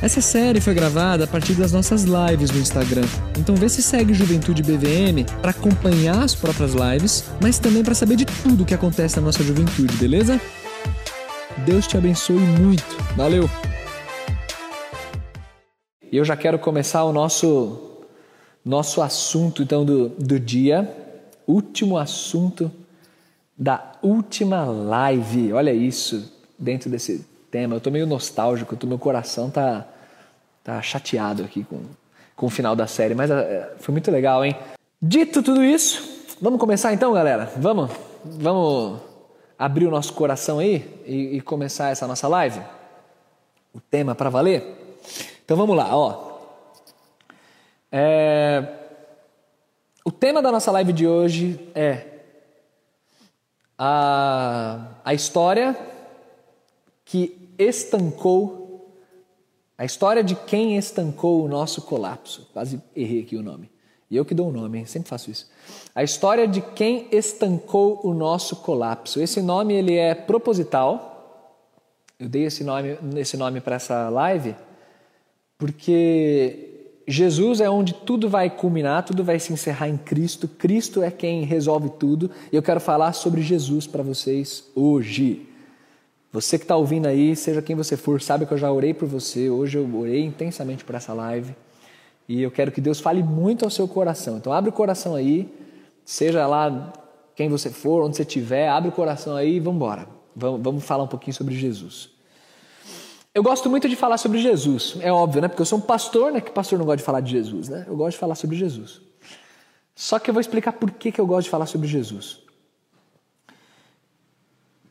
Essa série foi gravada a partir das nossas lives no Instagram. Então vê se segue Juventude BVM para acompanhar as próprias lives, mas também para saber de tudo que acontece na nossa juventude, beleza? Deus te abençoe muito. Valeu. E eu já quero começar o nosso nosso assunto então do, do dia, último assunto da última live. Olha isso, dentro desse tema. Eu tô meio nostálgico, tô, meu coração tá, tá chateado aqui com, com o final da série, mas é, foi muito legal, hein? Dito tudo isso, vamos começar então, galera? Vamos? Vamos abrir o nosso coração aí e, e começar essa nossa live? O tema para valer? Então vamos lá, ó. É... O tema da nossa live de hoje é a, a história que estancou, a história de quem estancou o nosso colapso. Quase errei aqui o nome. E eu que dou o nome, hein? sempre faço isso. A história de quem estancou o nosso colapso. Esse nome ele é proposital. Eu dei esse nome, esse nome para essa live porque Jesus é onde tudo vai culminar, tudo vai se encerrar em Cristo. Cristo é quem resolve tudo. E eu quero falar sobre Jesus para vocês hoje. Você que está ouvindo aí, seja quem você for, sabe que eu já orei por você. Hoje eu orei intensamente por essa live. E eu quero que Deus fale muito ao seu coração. Então abre o coração aí, seja lá quem você for, onde você estiver, abre o coração aí e vamos embora. Vamos, vamos falar um pouquinho sobre Jesus. Eu gosto muito de falar sobre Jesus, é óbvio, né? Porque eu sou um pastor, né? Que pastor não gosta de falar de Jesus, né? Eu gosto de falar sobre Jesus. Só que eu vou explicar por que, que eu gosto de falar sobre Jesus.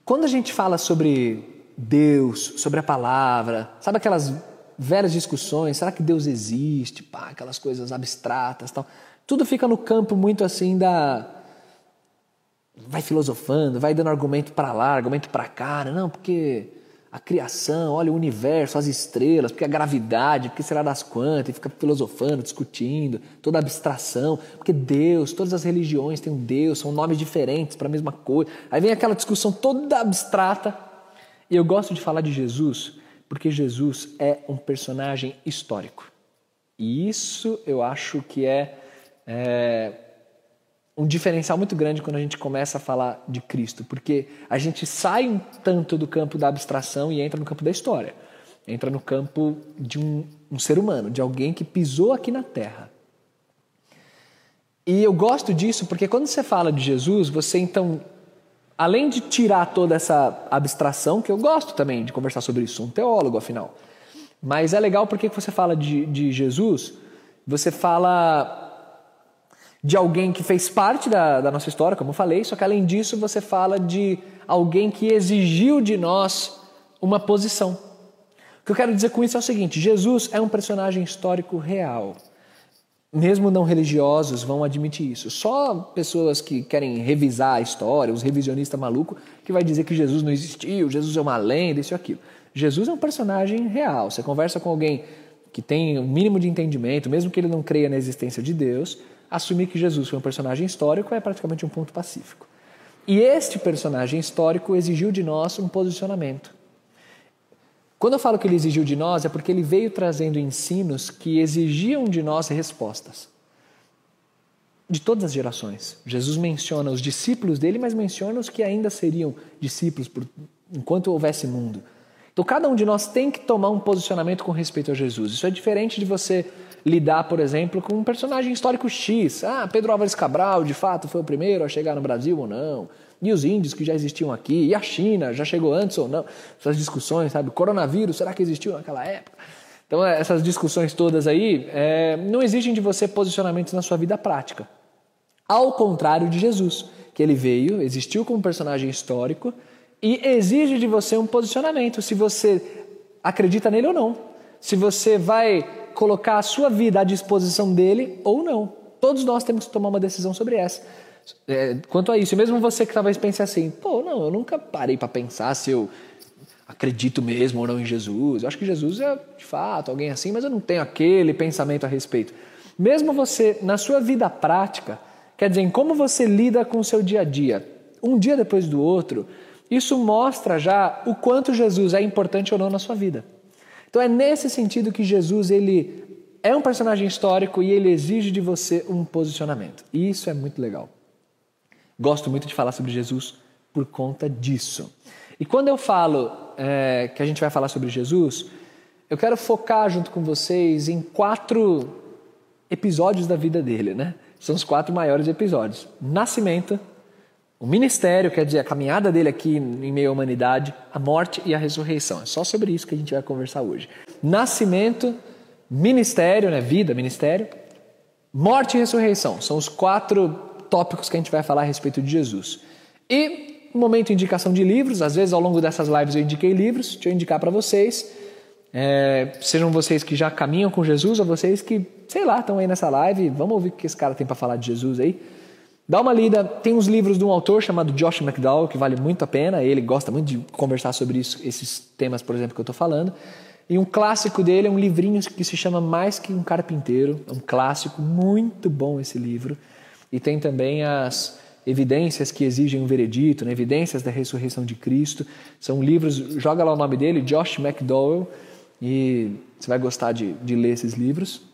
Quando a gente fala sobre Deus, sobre a palavra, sabe aquelas velhas discussões, será que Deus existe? Pá, aquelas coisas abstratas tal. Tudo fica no campo muito assim da. Vai filosofando, vai dando argumento para lá, argumento para cá. Né? Não, porque a criação, olha o universo, as estrelas, porque a gravidade, porque será das quantas, e fica filosofando, discutindo, toda abstração, porque Deus, todas as religiões têm um Deus, são nomes diferentes para a mesma coisa. Aí vem aquela discussão toda abstrata. E eu gosto de falar de Jesus porque Jesus é um personagem histórico. E isso eu acho que é, é um diferencial muito grande quando a gente começa a falar de Cristo, porque a gente sai um tanto do campo da abstração e entra no campo da história. Entra no campo de um, um ser humano, de alguém que pisou aqui na Terra. E eu gosto disso porque quando você fala de Jesus, você então, além de tirar toda essa abstração, que eu gosto também de conversar sobre isso, um teólogo afinal, mas é legal porque você fala de, de Jesus, você fala de alguém que fez parte da, da nossa história, como eu falei, só que além disso você fala de alguém que exigiu de nós uma posição. O que eu quero dizer com isso é o seguinte: Jesus é um personagem histórico real. Mesmo não religiosos vão admitir isso. Só pessoas que querem revisar a história, os revisionistas malucos, que vai dizer que Jesus não existiu, Jesus é uma lenda, isso e aquilo. Jesus é um personagem real. Você conversa com alguém que tem um mínimo de entendimento, mesmo que ele não creia na existência de Deus, assumir que Jesus foi um personagem histórico é praticamente um ponto pacífico. E este personagem histórico exigiu de nós um posicionamento. Quando eu falo que ele exigiu de nós, é porque ele veio trazendo ensinos que exigiam de nós respostas. De todas as gerações. Jesus menciona os discípulos dele, mas menciona os que ainda seriam discípulos por, enquanto houvesse mundo. Então, cada um de nós tem que tomar um posicionamento com respeito a Jesus. Isso é diferente de você lidar, por exemplo, com um personagem histórico X. Ah, Pedro Álvares Cabral, de fato, foi o primeiro a chegar no Brasil ou não? E os índios que já existiam aqui? E a China, já chegou antes ou não? Essas discussões, sabe? Coronavírus, será que existiu naquela época? Então, é, essas discussões todas aí é, não exigem de você posicionamentos na sua vida prática. Ao contrário de Jesus, que ele veio, existiu como personagem histórico e exige de você um posicionamento, se você acredita nele ou não. Se você vai colocar a sua vida à disposição dele ou não. Todos nós temos que tomar uma decisão sobre essa. É, quanto a isso, mesmo você que talvez pense assim, pô, não, eu nunca parei para pensar se eu acredito mesmo ou não em Jesus. Eu acho que Jesus é, de fato, alguém assim, mas eu não tenho aquele pensamento a respeito. Mesmo você, na sua vida prática, quer dizer, em como você lida com o seu dia a dia, um dia depois do outro, isso mostra já o quanto Jesus é importante ou não na sua vida. Então é nesse sentido que Jesus ele é um personagem histórico e ele exige de você um posicionamento. E isso é muito legal. Gosto muito de falar sobre Jesus por conta disso. E quando eu falo é, que a gente vai falar sobre Jesus, eu quero focar junto com vocês em quatro episódios da vida dele, né? São os quatro maiores episódios: nascimento, o ministério, quer dizer, a caminhada dele aqui em meio à humanidade, a morte e a ressurreição. É só sobre isso que a gente vai conversar hoje. Nascimento, ministério, né? Vida, ministério, morte e ressurreição. São os quatro tópicos que a gente vai falar a respeito de Jesus. E momento indicação de livros. Às vezes, ao longo dessas lives, eu indiquei livros. Deixa eu indicar para vocês. É, sejam vocês que já caminham com Jesus ou vocês que, sei lá, estão aí nessa live. Vamos ouvir o que esse cara tem para falar de Jesus aí. Dá uma lida, tem uns livros de um autor chamado Josh McDowell, que vale muito a pena, ele gosta muito de conversar sobre isso, esses temas, por exemplo, que eu estou falando. E um clássico dele é um livrinho que se chama Mais que um Carpinteiro, é um clássico, muito bom esse livro. E tem também as evidências que exigem um veredito, né? evidências da ressurreição de Cristo. São livros, joga lá o nome dele, Josh McDowell, e você vai gostar de, de ler esses livros.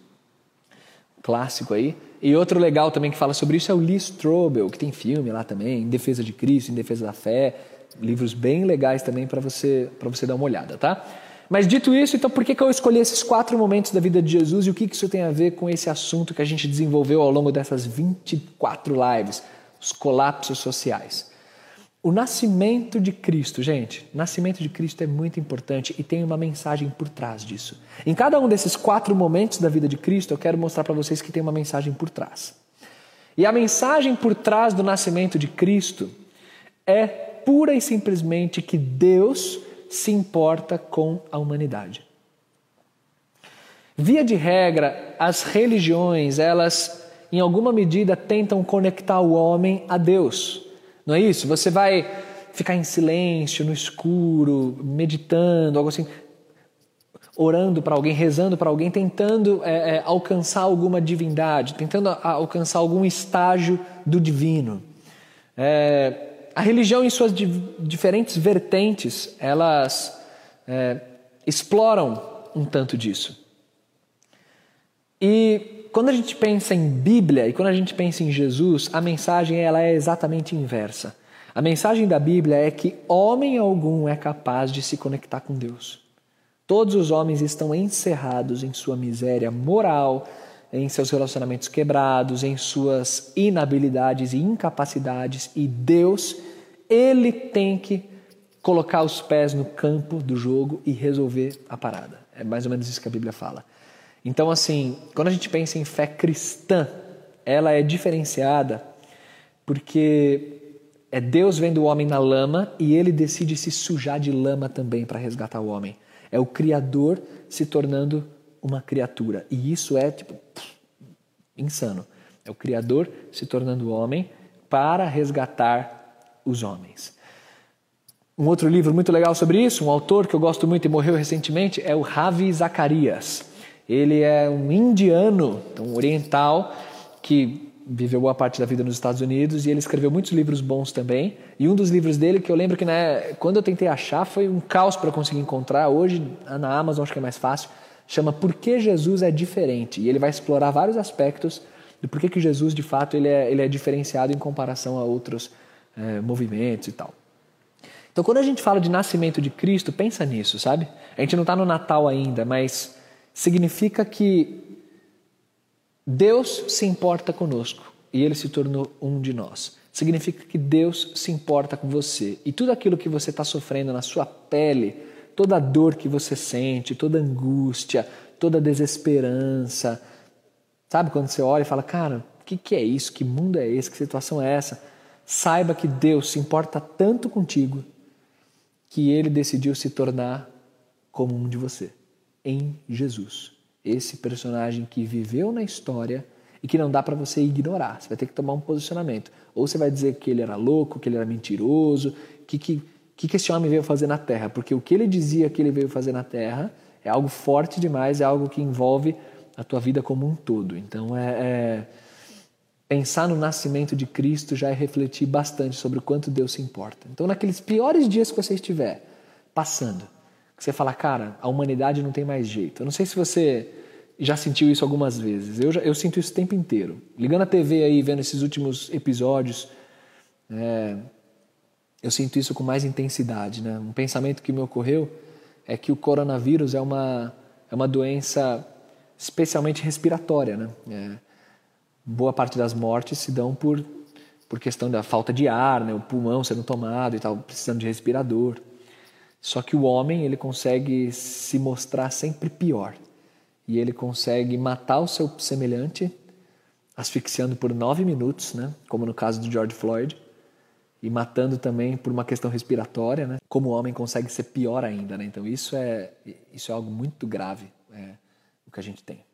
Clássico aí. E outro legal também que fala sobre isso é o Lee Strobel, que tem filme lá também, Em Defesa de Cristo, Em Defesa da Fé, livros bem legais também para você para você dar uma olhada, tá? Mas dito isso, então por que, que eu escolhi esses quatro momentos da vida de Jesus e o que, que isso tem a ver com esse assunto que a gente desenvolveu ao longo dessas 24 lives, os colapsos sociais? O nascimento de Cristo, gente, nascimento de Cristo é muito importante e tem uma mensagem por trás disso. Em cada um desses quatro momentos da vida de Cristo, eu quero mostrar para vocês que tem uma mensagem por trás. E a mensagem por trás do nascimento de Cristo é pura e simplesmente que Deus se importa com a humanidade. Via de regra, as religiões, elas em alguma medida tentam conectar o homem a Deus. Não é isso? Você vai ficar em silêncio, no escuro, meditando, algo assim, orando para alguém, rezando para alguém, tentando é, é, alcançar alguma divindade, tentando a, alcançar algum estágio do divino. É, a religião, em suas di diferentes vertentes, elas é, exploram um tanto disso. E quando a gente pensa em Bíblia e quando a gente pensa em Jesus, a mensagem ela é exatamente inversa. A mensagem da Bíblia é que homem algum é capaz de se conectar com Deus. Todos os homens estão encerrados em sua miséria moral, em seus relacionamentos quebrados, em suas inabilidades e incapacidades, e Deus, ele tem que colocar os pés no campo do jogo e resolver a parada. É mais ou menos isso que a Bíblia fala. Então, assim, quando a gente pensa em fé cristã, ela é diferenciada porque é Deus vendo o homem na lama e ele decide se sujar de lama também para resgatar o homem. É o Criador se tornando uma criatura. E isso é, tipo, insano. É o Criador se tornando homem para resgatar os homens. Um outro livro muito legal sobre isso, um autor que eu gosto muito e morreu recentemente, é o Ravi Zacarias. Ele é um indiano, um oriental, que viveu boa parte da vida nos Estados Unidos e ele escreveu muitos livros bons também. E um dos livros dele, que eu lembro que né, quando eu tentei achar, foi um caos para conseguir encontrar. Hoje, na Amazon, acho que é mais fácil. Chama Por que Jesus é Diferente? E ele vai explorar vários aspectos do porquê que Jesus, de fato, ele é, ele é diferenciado em comparação a outros é, movimentos e tal. Então, quando a gente fala de nascimento de Cristo, pensa nisso, sabe? A gente não está no Natal ainda, mas significa que Deus se importa conosco e ele se tornou um de nós. Significa que Deus se importa com você e tudo aquilo que você está sofrendo na sua pele, toda a dor que você sente, toda angústia, toda desesperança, sabe quando você olha e fala, cara, o que, que é isso? Que mundo é esse? Que situação é essa? Saiba que Deus se importa tanto contigo que ele decidiu se tornar como um de você em Jesus. Esse personagem que viveu na história e que não dá para você ignorar. Você vai ter que tomar um posicionamento. Ou você vai dizer que ele era louco, que ele era mentiroso, que que que, que esse homem veio fazer na Terra? Porque o que ele dizia que ele veio fazer na Terra é algo forte demais, é algo que envolve a tua vida como um todo. Então é, é pensar no nascimento de Cristo já é refletir bastante sobre o quanto Deus se importa. Então naqueles piores dias que você estiver passando, você fala, cara, a humanidade não tem mais jeito. Eu não sei se você já sentiu isso algumas vezes. Eu, já, eu sinto isso o tempo inteiro. Ligando a TV aí, vendo esses últimos episódios, é, eu sinto isso com mais intensidade. Né? Um pensamento que me ocorreu é que o coronavírus é uma, é uma doença especialmente respiratória. Né? É, boa parte das mortes se dão por, por questão da falta de ar, né? o pulmão sendo tomado e tal, precisando de respirador. Só que o homem ele consegue se mostrar sempre pior e ele consegue matar o seu semelhante asfixiando por nove minutos, né? como no caso do George Floyd, e matando também por uma questão respiratória, né? como o homem consegue ser pior ainda. Né? Então isso é, isso é algo muito grave, é, o que a gente tem.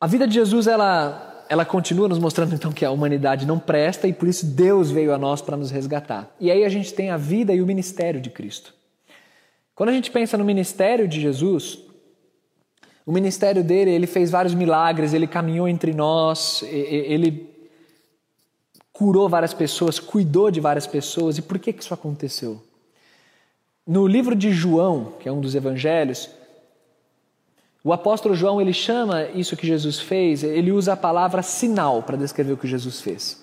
A vida de Jesus ela, ela continua nos mostrando então que a humanidade não presta e por isso Deus veio a nós para nos resgatar. E aí a gente tem a vida e o ministério de Cristo. Quando a gente pensa no ministério de Jesus, o ministério dele, ele fez vários milagres, ele caminhou entre nós, ele curou várias pessoas, cuidou de várias pessoas. E por que, que isso aconteceu? No livro de João, que é um dos evangelhos, o apóstolo João ele chama isso que Jesus fez, ele usa a palavra sinal para descrever o que Jesus fez.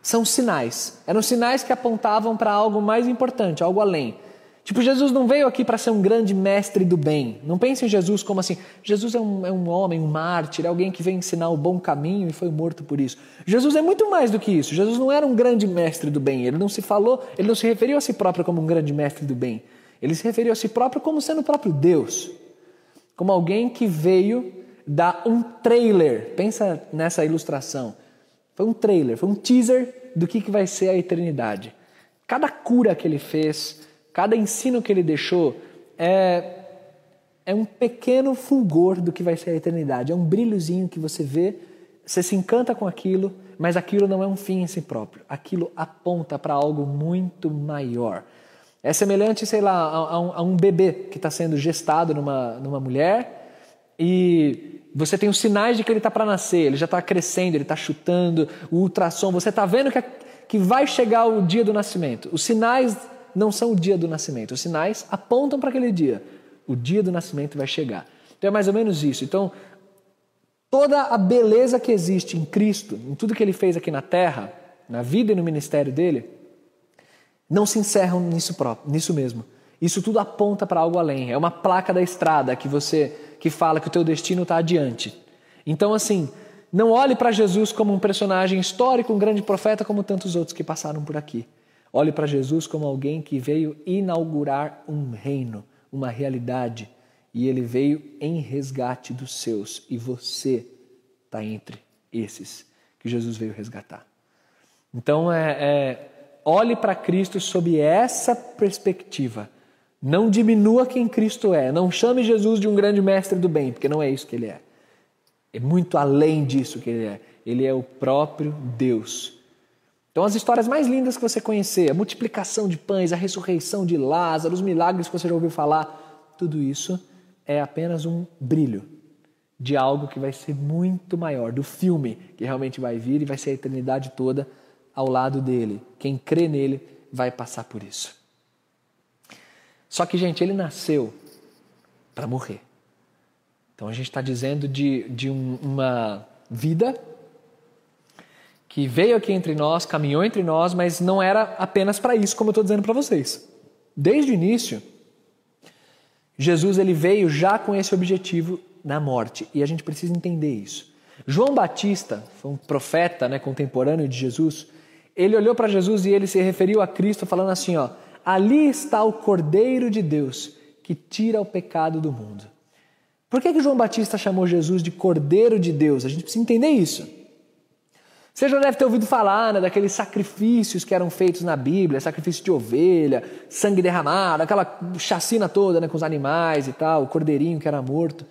São sinais. Eram sinais que apontavam para algo mais importante, algo além. Tipo, Jesus não veio aqui para ser um grande mestre do bem. Não pense em Jesus como assim. Jesus é um, é um homem, um mártir, é alguém que vem ensinar o bom caminho e foi morto por isso. Jesus é muito mais do que isso. Jesus não era um grande mestre do bem. Ele não se falou, ele não se referiu a si próprio como um grande mestre do bem. Ele se referiu a si próprio como sendo o próprio Deus. Como alguém que veio dar um trailer. Pensa nessa ilustração. Foi um trailer, foi um teaser do que, que vai ser a eternidade. Cada cura que ele fez Cada ensino que ele deixou é, é um pequeno fulgor do que vai ser a eternidade. É um brilhozinho que você vê, você se encanta com aquilo, mas aquilo não é um fim em si próprio. Aquilo aponta para algo muito maior. É semelhante, sei lá, a, a, um, a um, bebê que está sendo gestado numa, numa mulher e você tem os sinais de que ele está para nascer, ele já está crescendo, ele está chutando, o ultrassom, você está vendo que, que vai chegar o dia do nascimento. Os sinais não são o dia do nascimento. Os sinais apontam para aquele dia. O dia do nascimento vai chegar. Então é mais ou menos isso. Então, toda a beleza que existe em Cristo, em tudo que ele fez aqui na terra, na vida e no ministério dele, não se encerram nisso próprio, nisso mesmo. Isso tudo aponta para algo além. É uma placa da estrada que você que fala que o teu destino está adiante. Então assim, não olhe para Jesus como um personagem histórico, um grande profeta como tantos outros que passaram por aqui. Olhe para Jesus como alguém que veio inaugurar um reino, uma realidade, e ele veio em resgate dos seus, e você está entre esses que Jesus veio resgatar. Então, é, é olhe para Cristo sob essa perspectiva. Não diminua quem Cristo é. Não chame Jesus de um grande mestre do bem, porque não é isso que ele é. É muito além disso que ele é. Ele é o próprio Deus então, as histórias mais lindas que você conhecer, a multiplicação de pães, a ressurreição de Lázaro, os milagres que você já ouviu falar, tudo isso é apenas um brilho de algo que vai ser muito maior, do filme que realmente vai vir e vai ser a eternidade toda ao lado dele. Quem crê nele vai passar por isso. Só que, gente, ele nasceu para morrer. Então a gente está dizendo de, de um, uma vida que veio aqui entre nós, caminhou entre nós, mas não era apenas para isso, como eu estou dizendo para vocês. Desde o início, Jesus ele veio já com esse objetivo na morte e a gente precisa entender isso. João Batista, foi um profeta né, contemporâneo de Jesus, ele olhou para Jesus e ele se referiu a Cristo falando assim: ó, ali está o Cordeiro de Deus que tira o pecado do mundo. Por que, que João Batista chamou Jesus de Cordeiro de Deus? A gente precisa entender isso. Você já deve ter ouvido falar né, daqueles sacrifícios que eram feitos na Bíblia, sacrifício de ovelha, sangue derramado, aquela chacina toda né, com os animais e tal, o cordeirinho que era morto.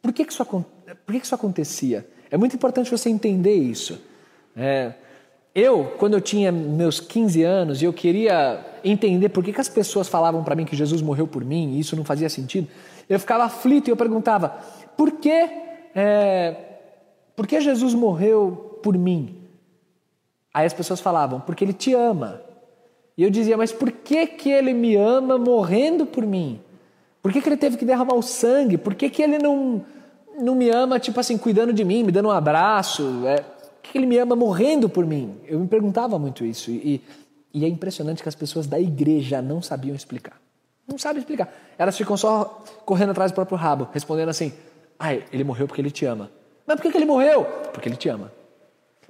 Por que, que, isso, por que, que isso acontecia? É muito importante você entender isso. É, eu, quando eu tinha meus 15 anos e eu queria entender por que, que as pessoas falavam para mim que Jesus morreu por mim e isso não fazia sentido, eu ficava aflito e eu perguntava: por que, é, por que Jesus morreu por mim? Aí as pessoas falavam: porque ele te ama. E eu dizia: mas por que, que ele me ama morrendo por mim? Por que, que ele teve que derramar o sangue? Por que, que ele não, não me ama, tipo assim, cuidando de mim, me dando um abraço? É, que, ele me ama morrendo por mim? Eu me perguntava muito isso. E, e é impressionante que as pessoas da igreja não sabiam explicar. Não sabem explicar. Elas ficam só correndo atrás do próprio rabo, respondendo assim: ah, ele morreu porque ele te ama. Mas por que, que ele morreu? Porque ele te ama.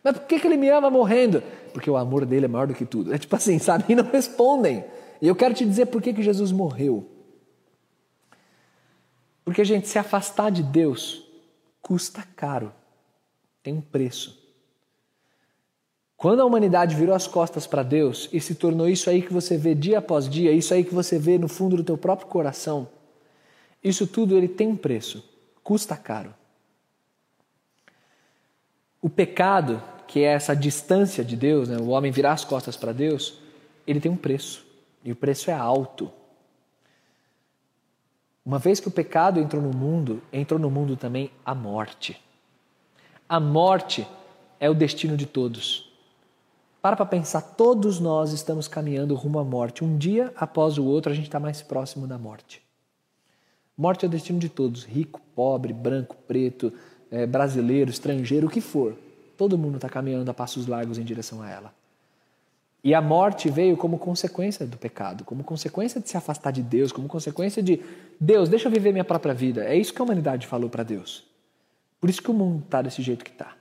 Mas por que, que ele me ama morrendo? Porque o amor dele é maior do que tudo. É tipo assim, sabe? E não respondem. E eu quero te dizer por que, que Jesus morreu. Porque, gente, se afastar de Deus custa caro, tem um preço. Quando a humanidade virou as costas para Deus e se tornou isso aí que você vê dia após dia, isso aí que você vê no fundo do teu próprio coração, isso tudo ele tem um preço, custa caro. O pecado, que é essa distância de Deus, né, o homem virar as costas para Deus, ele tem um preço, e o preço é alto. Uma vez que o pecado entrou no mundo, entrou no mundo também a morte. A morte é o destino de todos. Para para pensar, todos nós estamos caminhando rumo à morte. Um dia após o outro, a gente está mais próximo da morte. Morte é o destino de todos, rico, pobre, branco, preto, é, brasileiro, estrangeiro, o que for. Todo mundo está caminhando a passos largos em direção a ela. E a morte veio como consequência do pecado, como consequência de se afastar de Deus, como consequência de Deus, deixa eu viver minha própria vida. É isso que a humanidade falou para Deus. Por isso que o mundo está desse jeito que está.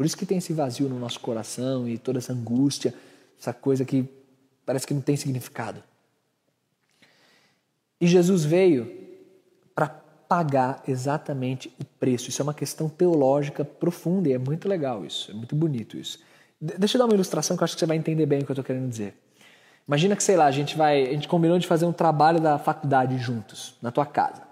Por isso que tem esse vazio no nosso coração e toda essa angústia, essa coisa que parece que não tem significado. E Jesus veio para pagar exatamente o preço. Isso é uma questão teológica profunda e é muito legal isso, é muito bonito isso. Deixa eu dar uma ilustração que eu acho que você vai entender bem o que eu estou querendo dizer. Imagina que, sei lá, a gente vai, a gente combinou de fazer um trabalho da faculdade juntos, na tua casa.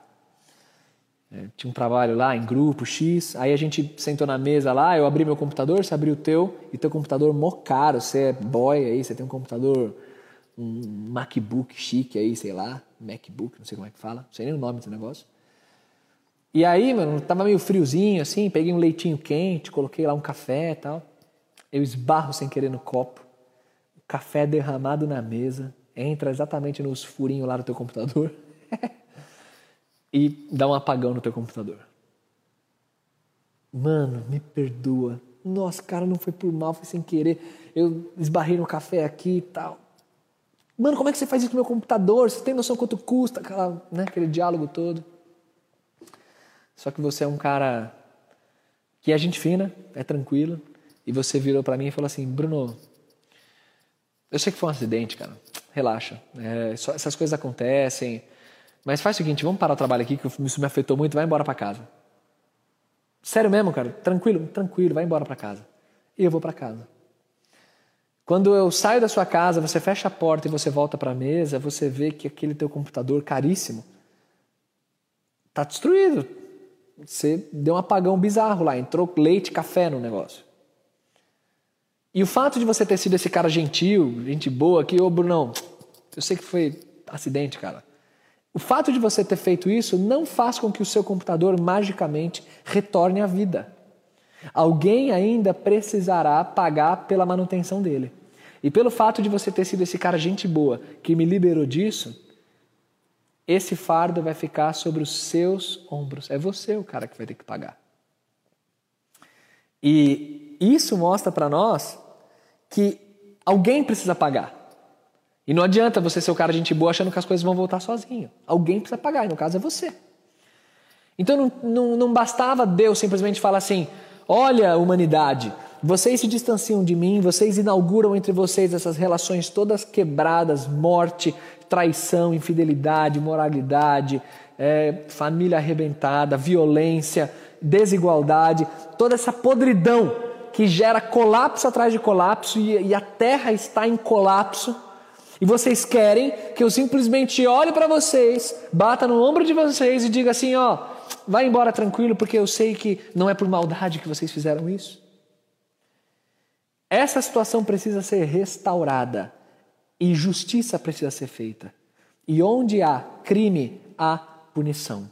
É, tinha um trabalho lá em grupo X, aí a gente sentou na mesa lá, eu abri meu computador, você abriu o teu, e teu computador mó caro, você é boy aí, você tem um computador, um MacBook chique aí, sei lá, MacBook, não sei como é que fala, não sei nem o nome do negócio. E aí, mano, tava meio friozinho assim, peguei um leitinho quente, coloquei lá um café e tal. Eu esbarro sem querer no copo, o café derramado na mesa, entra exatamente nos furinhos lá do teu computador e dá um apagão no teu computador. Mano, me perdoa. Nossa, cara, não foi por mal, foi sem querer. Eu esbarrei no café aqui e tal. Mano, como é que você faz isso com meu computador? Você tem noção quanto custa? Aquela, né, aquele diálogo todo. Só que você é um cara que é gente fina, é tranquilo, e você virou para mim e falou assim: Bruno, eu sei que foi um acidente, cara. Relaxa. É, só, essas coisas acontecem. Mas faz o seguinte: vamos parar o trabalho aqui, que isso me afetou muito. Vai embora para casa. Sério mesmo, cara? Tranquilo? Tranquilo, vai embora para casa. E eu vou para casa. Quando eu saio da sua casa, você fecha a porta e você volta para a mesa, você vê que aquele teu computador caríssimo está destruído. Você deu um apagão bizarro lá, entrou leite, café no negócio. E o fato de você ter sido esse cara gentil, gente boa aqui, ô Brunão, eu sei que foi acidente, cara. O fato de você ter feito isso não faz com que o seu computador magicamente retorne à vida. Alguém ainda precisará pagar pela manutenção dele. E pelo fato de você ter sido esse cara gente boa que me liberou disso, esse fardo vai ficar sobre os seus ombros. É você o cara que vai ter que pagar. E isso mostra para nós que alguém precisa pagar. E não adianta você ser o cara de gente boa achando que as coisas vão voltar sozinho. Alguém precisa pagar, e no caso é você. Então não, não, não bastava Deus simplesmente falar assim: olha, humanidade, vocês se distanciam de mim, vocês inauguram entre vocês essas relações todas quebradas morte, traição, infidelidade, moralidade, é, família arrebentada, violência, desigualdade, toda essa podridão que gera colapso atrás de colapso e, e a terra está em colapso. E vocês querem que eu simplesmente olhe para vocês, bata no ombro de vocês e diga assim: ó, vai embora tranquilo, porque eu sei que não é por maldade que vocês fizeram isso. Essa situação precisa ser restaurada e justiça precisa ser feita. E onde há crime, há punição.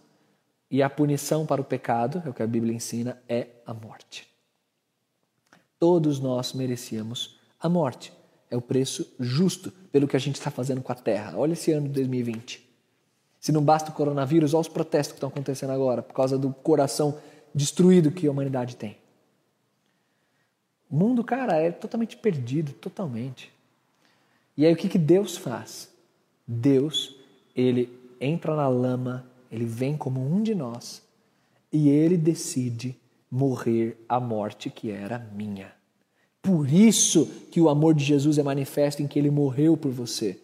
E a punição para o pecado, é o que a Bíblia ensina, é a morte. Todos nós merecíamos a morte. É o preço justo pelo que a gente está fazendo com a terra. Olha esse ano de 2020. Se não basta o coronavírus, olha os protestos que estão acontecendo agora, por causa do coração destruído que a humanidade tem. O mundo, cara, é totalmente perdido, totalmente. E aí o que, que Deus faz? Deus, ele entra na lama, ele vem como um de nós e ele decide morrer a morte que era minha. Por isso que o amor de Jesus é manifesto em que ele morreu por você.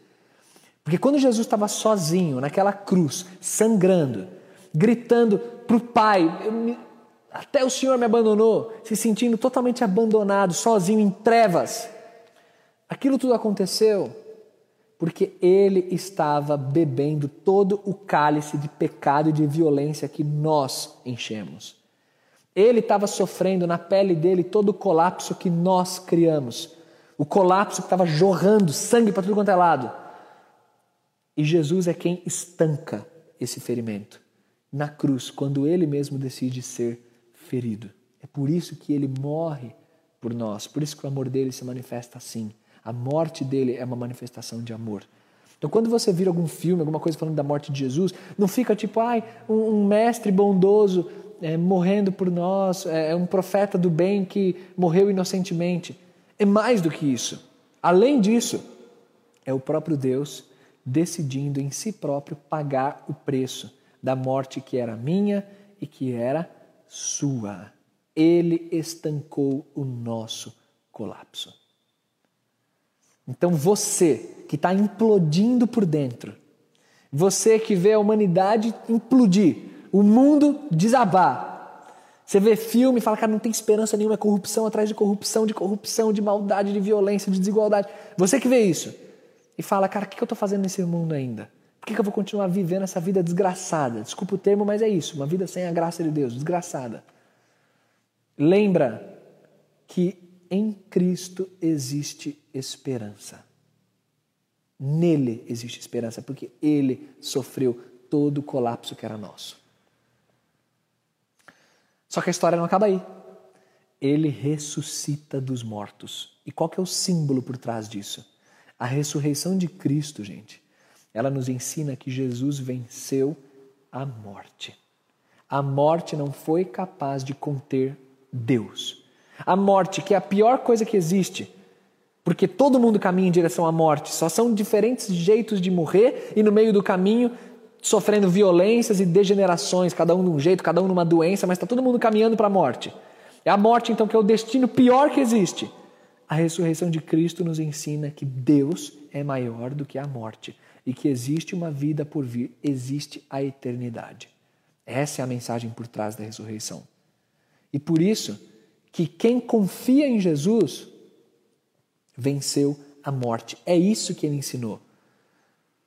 Porque quando Jesus estava sozinho naquela cruz, sangrando, gritando para o Pai, até o Senhor me abandonou, se sentindo totalmente abandonado, sozinho, em trevas. Aquilo tudo aconteceu porque ele estava bebendo todo o cálice de pecado e de violência que nós enchemos. Ele estava sofrendo na pele dele todo o colapso que nós criamos. O colapso que estava jorrando sangue para tudo quanto é lado. E Jesus é quem estanca esse ferimento na cruz, quando ele mesmo decide ser ferido. É por isso que ele morre por nós, por isso que o amor dele se manifesta assim. A morte dele é uma manifestação de amor. Então, quando você vira algum filme, alguma coisa falando da morte de Jesus, não fica tipo, ai, um, um mestre bondoso é, morrendo por nós, é, é um profeta do bem que morreu inocentemente. É mais do que isso. Além disso, é o próprio Deus decidindo em si próprio pagar o preço da morte que era minha e que era sua. Ele estancou o nosso colapso. Então você que está implodindo por dentro, você que vê a humanidade implodir, o mundo desabar, você vê filme e fala, cara, não tem esperança nenhuma, é corrupção atrás de corrupção, de corrupção, de maldade, de violência, de desigualdade. Você que vê isso e fala, cara, o que eu estou fazendo nesse mundo ainda? Por que eu vou continuar vivendo essa vida desgraçada? Desculpa o termo, mas é isso, uma vida sem a graça de Deus, desgraçada. Lembra que em Cristo existe esperança. Nele existe esperança, porque ele sofreu todo o colapso que era nosso. Só que a história não acaba aí. Ele ressuscita dos mortos. E qual que é o símbolo por trás disso? A ressurreição de Cristo, gente, ela nos ensina que Jesus venceu a morte. A morte não foi capaz de conter Deus. A morte, que é a pior coisa que existe, porque todo mundo caminha em direção à morte, só são diferentes jeitos de morrer e no meio do caminho sofrendo violências e degenerações, cada um de um jeito, cada um numa doença, mas está todo mundo caminhando para a morte. É a morte, então, que é o destino pior que existe. A ressurreição de Cristo nos ensina que Deus é maior do que a morte e que existe uma vida por vir, existe a eternidade. Essa é a mensagem por trás da ressurreição. E por isso que quem confia em Jesus venceu a morte. É isso que ele ensinou.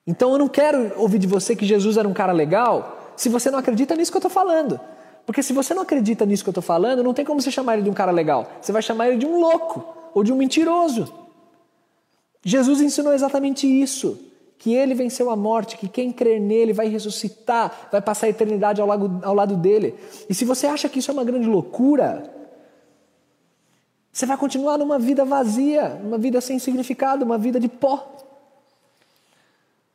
Então eu não quero ouvir de você que Jesus era um cara legal se você não acredita nisso que eu estou falando. Porque se você não acredita nisso que eu estou falando, não tem como você chamar ele de um cara legal. Você vai chamar ele de um louco ou de um mentiroso. Jesus ensinou exatamente isso. Que ele venceu a morte, que quem crer nele vai ressuscitar, vai passar a eternidade ao lado, ao lado dele. E se você acha que isso é uma grande loucura, você vai continuar numa vida vazia, uma vida sem significado, uma vida de pó.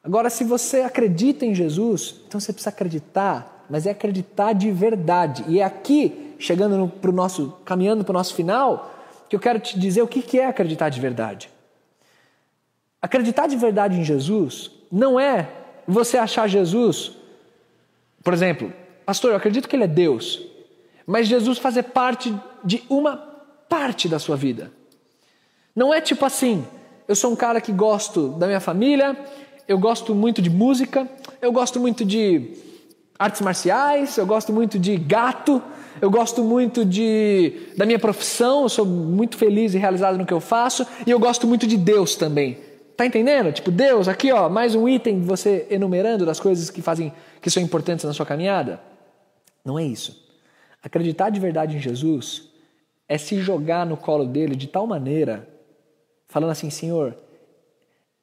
Agora, se você acredita em Jesus, então você precisa acreditar, mas é acreditar de verdade. E é aqui, chegando para o nosso, caminhando para o nosso final, que eu quero te dizer o que é acreditar de verdade. Acreditar de verdade em Jesus não é você achar Jesus, por exemplo, pastor, eu acredito que ele é Deus, mas Jesus fazer parte de uma parte da sua vida. Não é tipo assim, eu sou um cara que gosto da minha família, eu gosto muito de música, eu gosto muito de artes marciais, eu gosto muito de gato, eu gosto muito de da minha profissão, eu sou muito feliz e realizado no que eu faço, e eu gosto muito de Deus também. Tá entendendo? Tipo, Deus, aqui ó, mais um item você enumerando das coisas que fazem que são importantes na sua caminhada. Não é isso. Acreditar de verdade em Jesus é se jogar no colo dele de tal maneira, falando assim: Senhor,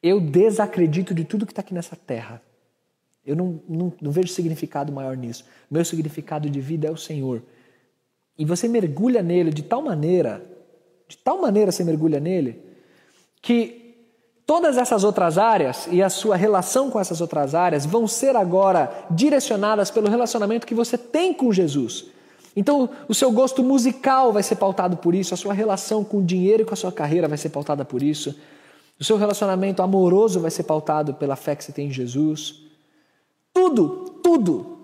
eu desacredito de tudo que está aqui nessa terra. Eu não, não, não, vejo significado maior nisso. Meu significado de vida é o Senhor. E você mergulha nele de tal maneira, de tal maneira você mergulha nele, que todas essas outras áreas e a sua relação com essas outras áreas vão ser agora direcionadas pelo relacionamento que você tem com Jesus. Então, o seu gosto musical vai ser pautado por isso, a sua relação com o dinheiro e com a sua carreira vai ser pautada por isso, o seu relacionamento amoroso vai ser pautado pela fé que você tem em Jesus. Tudo, tudo,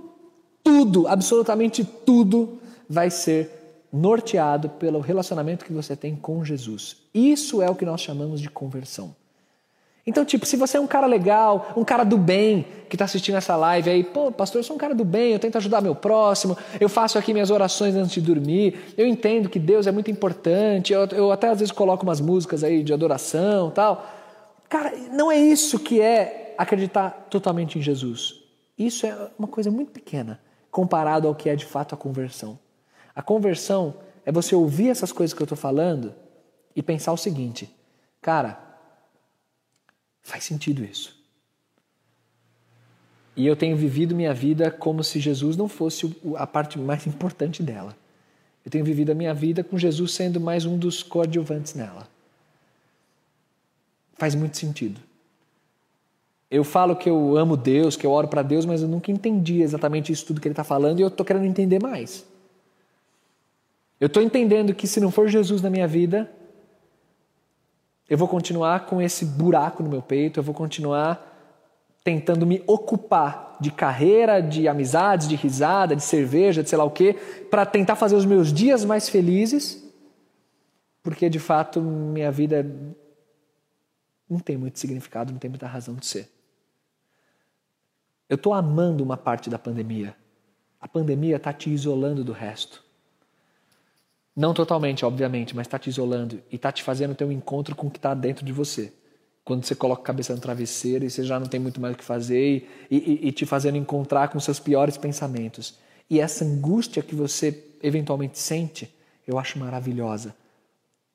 tudo, absolutamente tudo vai ser norteado pelo relacionamento que você tem com Jesus. Isso é o que nós chamamos de conversão. Então, tipo, se você é um cara legal, um cara do bem, que está assistindo essa live aí, pô, pastor, eu sou um cara do bem, eu tento ajudar meu próximo, eu faço aqui minhas orações antes de dormir, eu entendo que Deus é muito importante, eu, eu até às vezes coloco umas músicas aí de adoração tal. Cara, não é isso que é acreditar totalmente em Jesus. Isso é uma coisa muito pequena comparado ao que é de fato a conversão. A conversão é você ouvir essas coisas que eu estou falando e pensar o seguinte: cara, faz sentido isso. E eu tenho vivido minha vida como se Jesus não fosse a parte mais importante dela. Eu tenho vivido a minha vida com Jesus sendo mais um dos coadjuvantes nela. Faz muito sentido. Eu falo que eu amo Deus, que eu oro para Deus, mas eu nunca entendi exatamente isso tudo que ele está falando e eu estou querendo entender mais. Eu estou entendendo que se não for Jesus na minha vida, eu vou continuar com esse buraco no meu peito, eu vou continuar tentando me ocupar de carreira, de amizades, de risada, de cerveja, de sei lá o quê, para tentar fazer os meus dias mais felizes, porque de fato minha vida não tem muito significado, não tem muita razão de ser. Eu estou amando uma parte da pandemia. A pandemia está te isolando do resto. Não totalmente, obviamente, mas está te isolando e está te fazendo ter um encontro com o que está dentro de você. Quando você coloca a cabeça no travesseiro e você já não tem muito mais o que fazer e, e, e te fazendo encontrar com seus piores pensamentos. E essa angústia que você eventualmente sente, eu acho maravilhosa.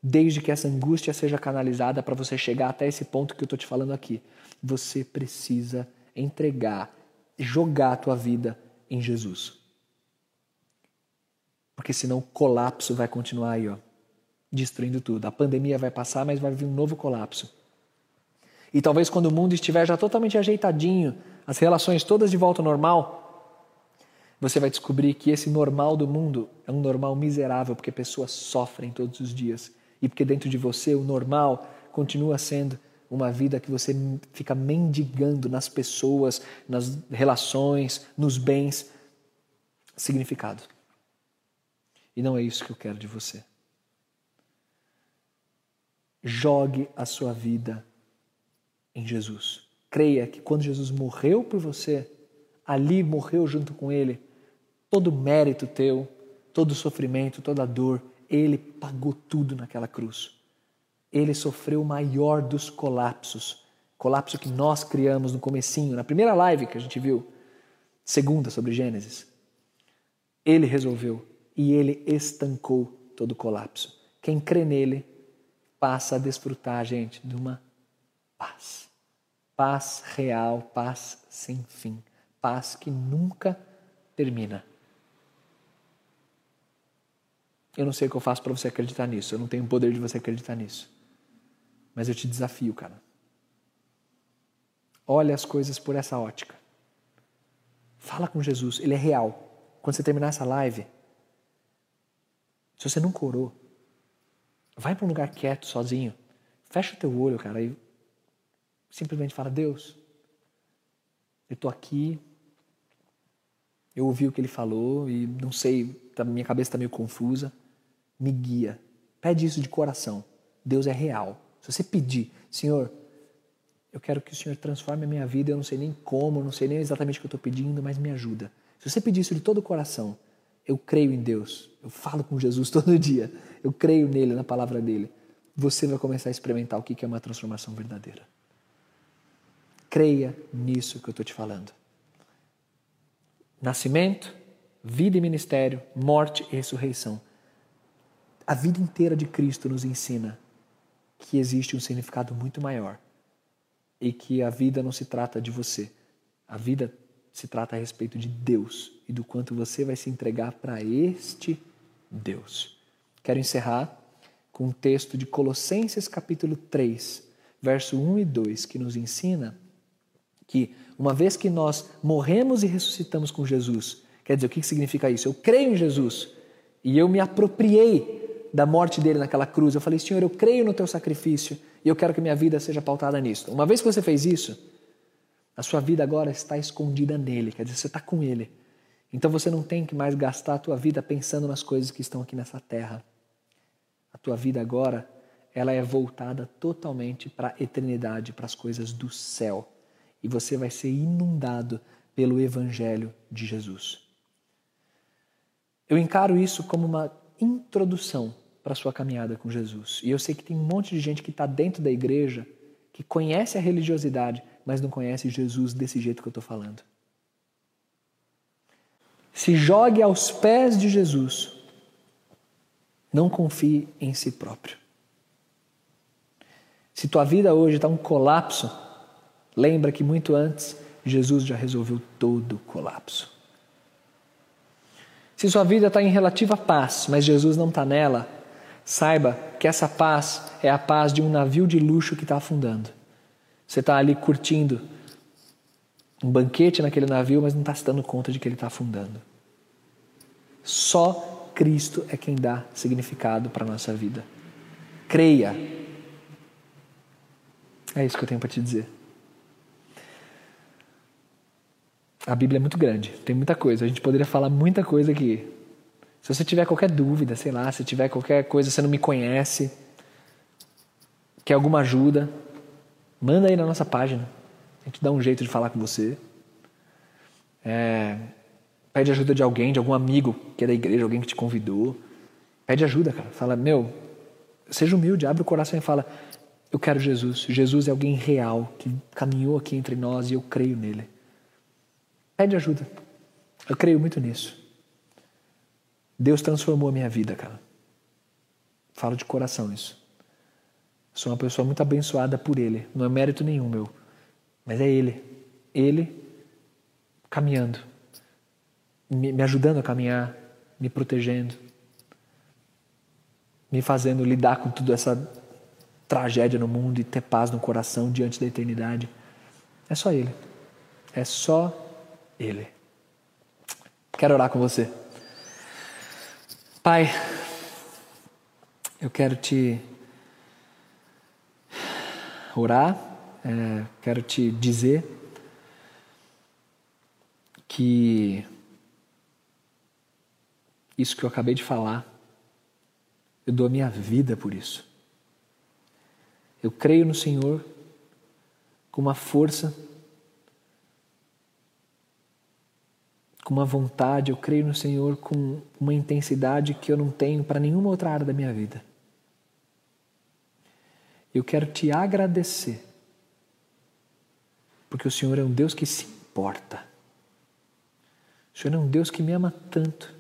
Desde que essa angústia seja canalizada para você chegar até esse ponto que eu estou te falando aqui. Você precisa entregar jogar a tua vida em Jesus. Porque senão o colapso vai continuar aí, ó, destruindo tudo. A pandemia vai passar, mas vai vir um novo colapso. E talvez quando o mundo estiver já totalmente ajeitadinho, as relações todas de volta ao normal, você vai descobrir que esse normal do mundo é um normal miserável, porque pessoas sofrem todos os dias. E porque dentro de você o normal continua sendo uma vida que você fica mendigando nas pessoas, nas relações, nos bens, significado. E não é isso que eu quero de você. Jogue a sua vida em Jesus. Creia que quando Jesus morreu por você, ali morreu junto com Ele, todo mérito teu, todo sofrimento, toda dor, Ele pagou tudo naquela cruz ele sofreu o maior dos colapsos. Colapso que nós criamos no comecinho, na primeira live que a gente viu, segunda sobre Gênesis. Ele resolveu e ele estancou todo o colapso. Quem crê nele passa a desfrutar, gente, de uma paz. Paz real, paz sem fim. Paz que nunca termina. Eu não sei o que eu faço para você acreditar nisso. Eu não tenho o poder de você acreditar nisso. Mas eu te desafio, cara. Olha as coisas por essa ótica. Fala com Jesus, ele é real. Quando você terminar essa live, se você não corou, vai para um lugar quieto, sozinho. Fecha o teu olho, cara, e simplesmente fala: Deus, eu estou aqui, eu ouvi o que ele falou e não sei, tá, minha cabeça está meio confusa. Me guia. Pede isso de coração. Deus é real. Se você pedir, Senhor, eu quero que o Senhor transforme a minha vida, eu não sei nem como, não sei nem exatamente o que eu estou pedindo, mas me ajuda. Se você pedir isso de todo o coração, eu creio em Deus, eu falo com Jesus todo dia, eu creio nele, na palavra dele, você vai começar a experimentar o que é uma transformação verdadeira. Creia nisso que eu estou te falando. Nascimento, vida e ministério, morte e ressurreição. A vida inteira de Cristo nos ensina que existe um significado muito maior e que a vida não se trata de você. A vida se trata a respeito de Deus e do quanto você vai se entregar para este Deus. Quero encerrar com um texto de Colossenses capítulo 3, verso 1 e 2, que nos ensina que uma vez que nós morremos e ressuscitamos com Jesus, quer dizer, o que significa isso? Eu creio em Jesus e eu me apropriei da morte dele naquela cruz. Eu falei, Senhor, eu creio no teu sacrifício e eu quero que minha vida seja pautada nisso. Uma vez que você fez isso, a sua vida agora está escondida nele, quer dizer, você está com ele. Então você não tem que mais gastar a tua vida pensando nas coisas que estão aqui nessa terra. A tua vida agora, ela é voltada totalmente para a eternidade, para as coisas do céu e você vai ser inundado pelo Evangelho de Jesus. Eu encaro isso como uma introdução para a sua caminhada com Jesus. E eu sei que tem um monte de gente que está dentro da igreja que conhece a religiosidade, mas não conhece Jesus desse jeito que eu estou falando. Se jogue aos pés de Jesus. Não confie em si próprio. Se tua vida hoje está um colapso, Lembra que muito antes Jesus já resolveu todo o colapso. Se sua vida está em relativa paz, mas Jesus não está nela, saiba que essa paz é a paz de um navio de luxo que está afundando. Você está ali curtindo um banquete naquele navio, mas não está se dando conta de que ele está afundando. Só Cristo é quem dá significado para a nossa vida. Creia. É isso que eu tenho para te dizer. A Bíblia é muito grande, tem muita coisa. A gente poderia falar muita coisa aqui. Se você tiver qualquer dúvida, sei lá, se tiver qualquer coisa, você não me conhece, quer alguma ajuda, manda aí na nossa página. A gente dá um jeito de falar com você. É, pede ajuda de alguém, de algum amigo que é da igreja, alguém que te convidou. Pede ajuda, cara. Fala, meu, seja humilde, abre o coração e fala: Eu quero Jesus. Jesus é alguém real que caminhou aqui entre nós e eu creio nele. Pede ajuda. Eu creio muito nisso. Deus transformou a minha vida, cara. Falo de coração isso. Sou uma pessoa muito abençoada por Ele. Não é mérito nenhum meu. Mas é Ele. Ele caminhando. Me ajudando a caminhar. Me protegendo. Me fazendo lidar com toda essa tragédia no mundo e ter paz no coração diante da eternidade. É só Ele. É só ele. Quero orar com você. Pai, eu quero te orar, é, quero te dizer que isso que eu acabei de falar, eu dou a minha vida por isso. Eu creio no Senhor com uma força com uma vontade, eu creio no Senhor com uma intensidade que eu não tenho para nenhuma outra área da minha vida. Eu quero te agradecer, porque o Senhor é um Deus que se importa. O Senhor é um Deus que me ama tanto,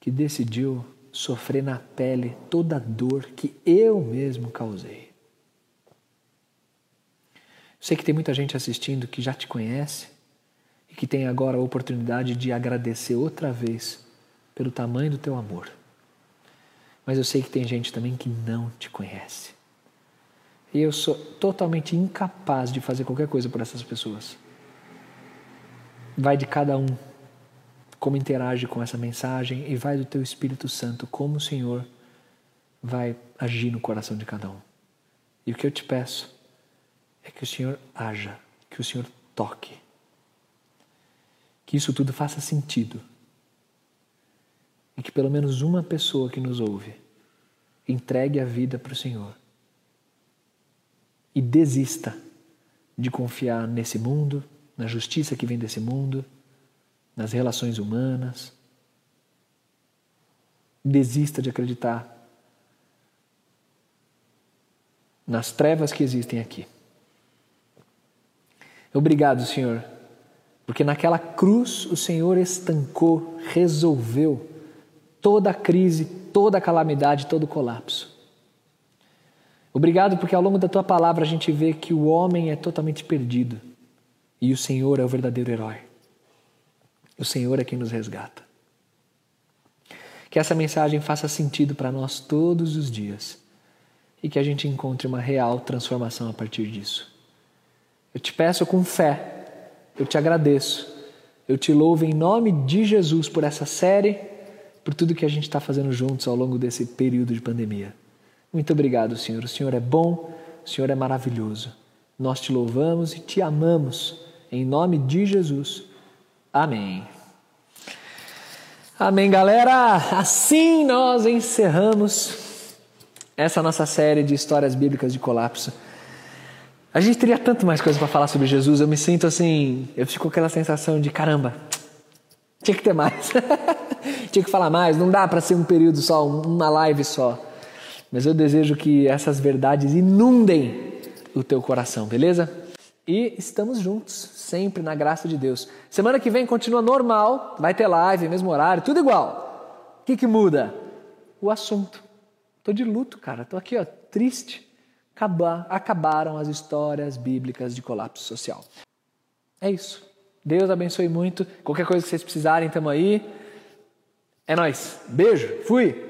que decidiu sofrer na pele toda a dor que eu mesmo causei. Eu sei que tem muita gente assistindo que já te conhece, que tem agora a oportunidade de agradecer outra vez pelo tamanho do teu amor. Mas eu sei que tem gente também que não te conhece. E eu sou totalmente incapaz de fazer qualquer coisa por essas pessoas. Vai de cada um como interage com essa mensagem e vai do teu Espírito Santo como o Senhor vai agir no coração de cada um. E o que eu te peço é que o Senhor haja, que o Senhor toque que isso tudo faça sentido. E que pelo menos uma pessoa que nos ouve entregue a vida para o Senhor. E desista de confiar nesse mundo, na justiça que vem desse mundo, nas relações humanas. Desista de acreditar nas trevas que existem aqui. Obrigado, Senhor Porque naquela cruz o Senhor estancou, resolveu toda crise, toda calamidade, todo colapso. Obrigado porque ao longo da tua palavra a gente vê que o homem é totalmente perdido e o Senhor é o verdadeiro herói. O Senhor é quem nos resgata. Que essa mensagem faça sentido para nós todos os dias e que a gente encontre uma real transformação a partir disso. Eu te peço com fé, eu te agradeço, eu te louvo em nome de Jesus por essa série, por tudo que a gente está fazendo juntos ao longo desse período de pandemia. Muito obrigado, Senhor. O Senhor é bom, o Senhor é maravilhoso. Nós te louvamos e te amamos. Em nome de Jesus. Amém. Amém, galera. Assim nós encerramos essa nossa série de histórias bíblicas de colapso. A gente teria tanto mais coisa para falar sobre Jesus. Eu me sinto assim, eu fico com aquela sensação de caramba. Tinha que ter mais. tinha que falar mais. Não dá para ser um período só, uma live só. Mas eu desejo que essas verdades inundem o teu coração, beleza? E estamos juntos, sempre na graça de Deus. Semana que vem continua normal, vai ter live, mesmo horário, tudo igual. O que, que muda? O assunto. Tô de luto, cara. Tô aqui, ó, triste. Acabar, acabaram as histórias bíblicas de colapso social. É isso. Deus abençoe muito. Qualquer coisa que vocês precisarem, tamo aí. É nós. Beijo. Fui.